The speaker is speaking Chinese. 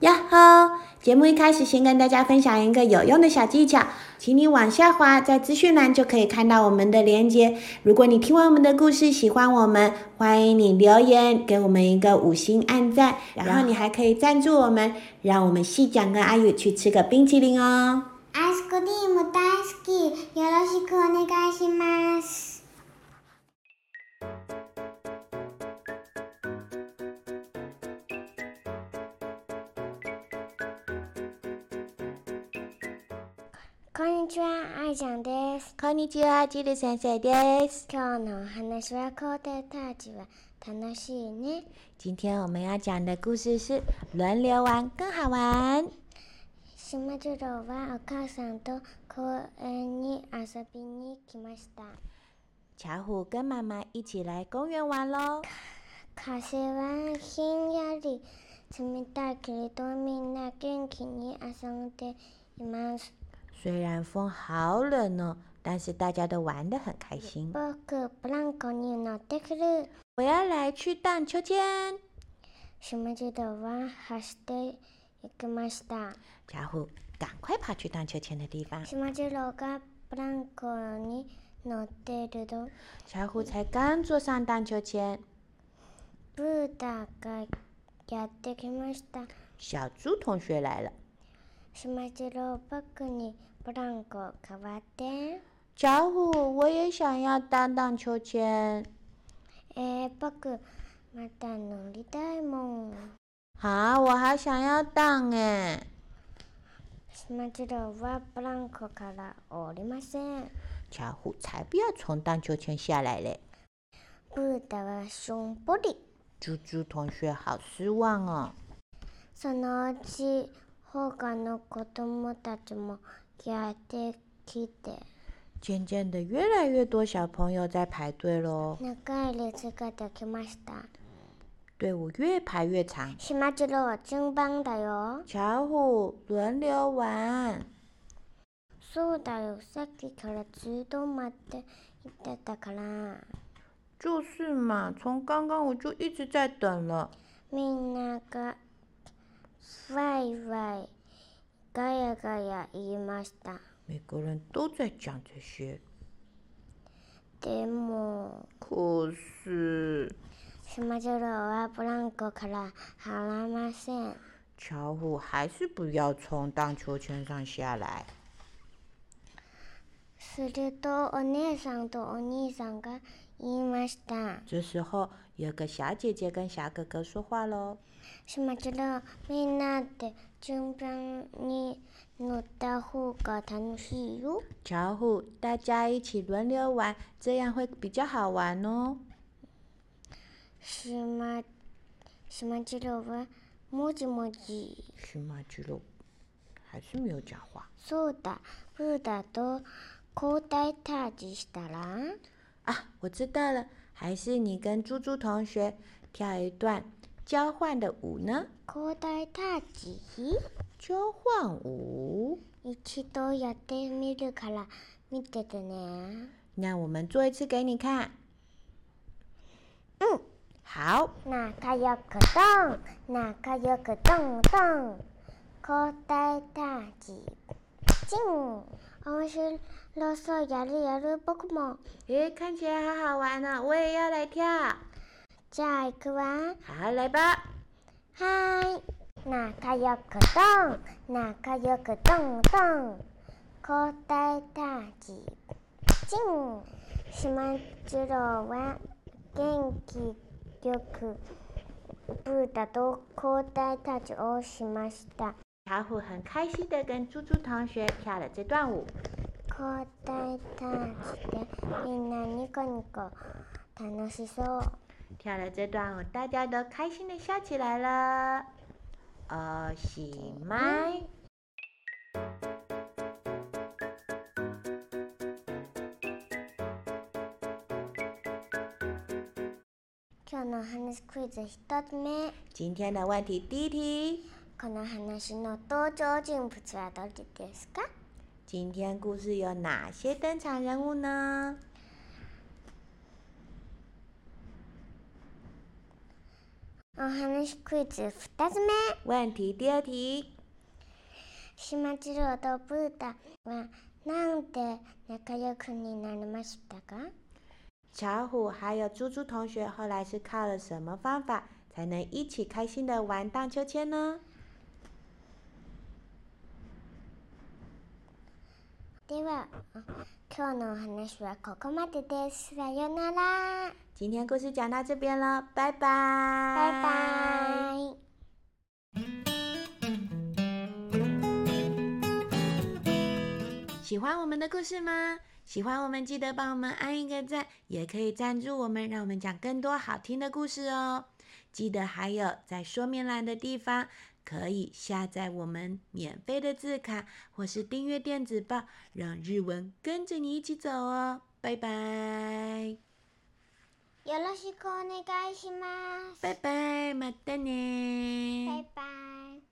呀哈！节目一开始，先跟大家分享一个有用的小技巧，请你往下滑，在资讯栏就可以看到我们的链接。如果你听完我们的故事，喜欢我们，欢迎你留言给我们一个五星按赞，然后你还可以赞助我们，让我们细讲跟阿宇去吃个冰淇淋哦。こんにちは、愛ちゃんです。こんにちは、ジル先生です。今日のお話は皇帝たちは楽しいね。今天我们要讲的故事是轮流玩更好玩。島次郎はお母さんと公園に遊びに来ました。茶虎跟妈妈一起来公园玩喽。風はひんやり冷たいけれどみんな元気に遊んでいます。虽然风好冷呢，但是大家都玩得很开心。我要来去荡秋千。赶快跑去荡秋千的地方。小虎才刚坐上荡秋千。小猪同学来了。什么吉罗巴克尼布朗哥卡瓦丁。家伙，我也想要荡荡秋千。哎，巴克，马达努力戴蒙。啊，我还想要荡哎。什么吉罗瓦布朗哥卡拉奥里马森。家伙，才不要从荡秋千下来嘞。不得了，熊玻璃。猪猪同学好失望哦。什么吉？他の子供たちもやってきて。渐渐的，越来越多小朋友在排队喽。長い列ができました。队伍越排越长。しまじろう、金棒だよ。巧虎轮流玩。そうだよ、さっきからずっと待っていてたから。就是嘛，从刚刚我就一直在等了。みんながわいわい、h y ガヤガヤ言いました。每个人都在讲这些。でも。可是。しまじろうは、ブランコから降らません。巧虎还是不要从荡秋千上下来。すると、お姉さんとお兄さんが言いました。这时候。有个小姐姐跟小哥哥说话喽。什么记录？明天的今天你弄的户搞什么戏哟？巧虎，大家一起轮流玩，这样会比较好玩哦。什么什么记录？玩摸字摸字。什么记录？还是没有讲话。そ的，不普だと交太タージ啊，我知道了，还是你跟猪猪同学跳一段交换的舞呢。口袋大吉，交换舞。一起都って米る卡拉米て的呢。那我们做一次给你看。嗯，好。那カ有个洞，那ナ有个洞洞，ンドン。口袋太极，ジ面白そうやるやる僕もえー、看起来好好玩呢、哦、我也要来跳じゃあくわ好来吧はい仲良くドン仲良くドンドン交代タッチチン島は元気よくブータと交代タッチをしました巧虎很开心的跟猪猪同学跳了这段舞。跳了这段舞，大家都开心的笑起来了。哦，喜麦。今天的问题第一题。この話の登場人物はどれですか？今天故事有哪些登场人物呢？お話クイズ二つ目。问题第二题。シマジロとプーたはなんで仲良くになりましたか？巧虎还有猪猪同学后来是靠了什么方法才能一起开心的玩荡秋千呢？今よなら。今天故事讲到这边了，拜拜。拜拜。喜欢我们的故事吗？喜欢我们记得帮我们按一个赞，也可以赞助我们，让我们讲更多好听的故事哦。记得还有在说明栏的地方。可以下载我们免费的字卡，或是订阅电子报，让日文跟着你一起走哦。拜拜。よろしくお願いします。拜拜，马丹尼。拜拜。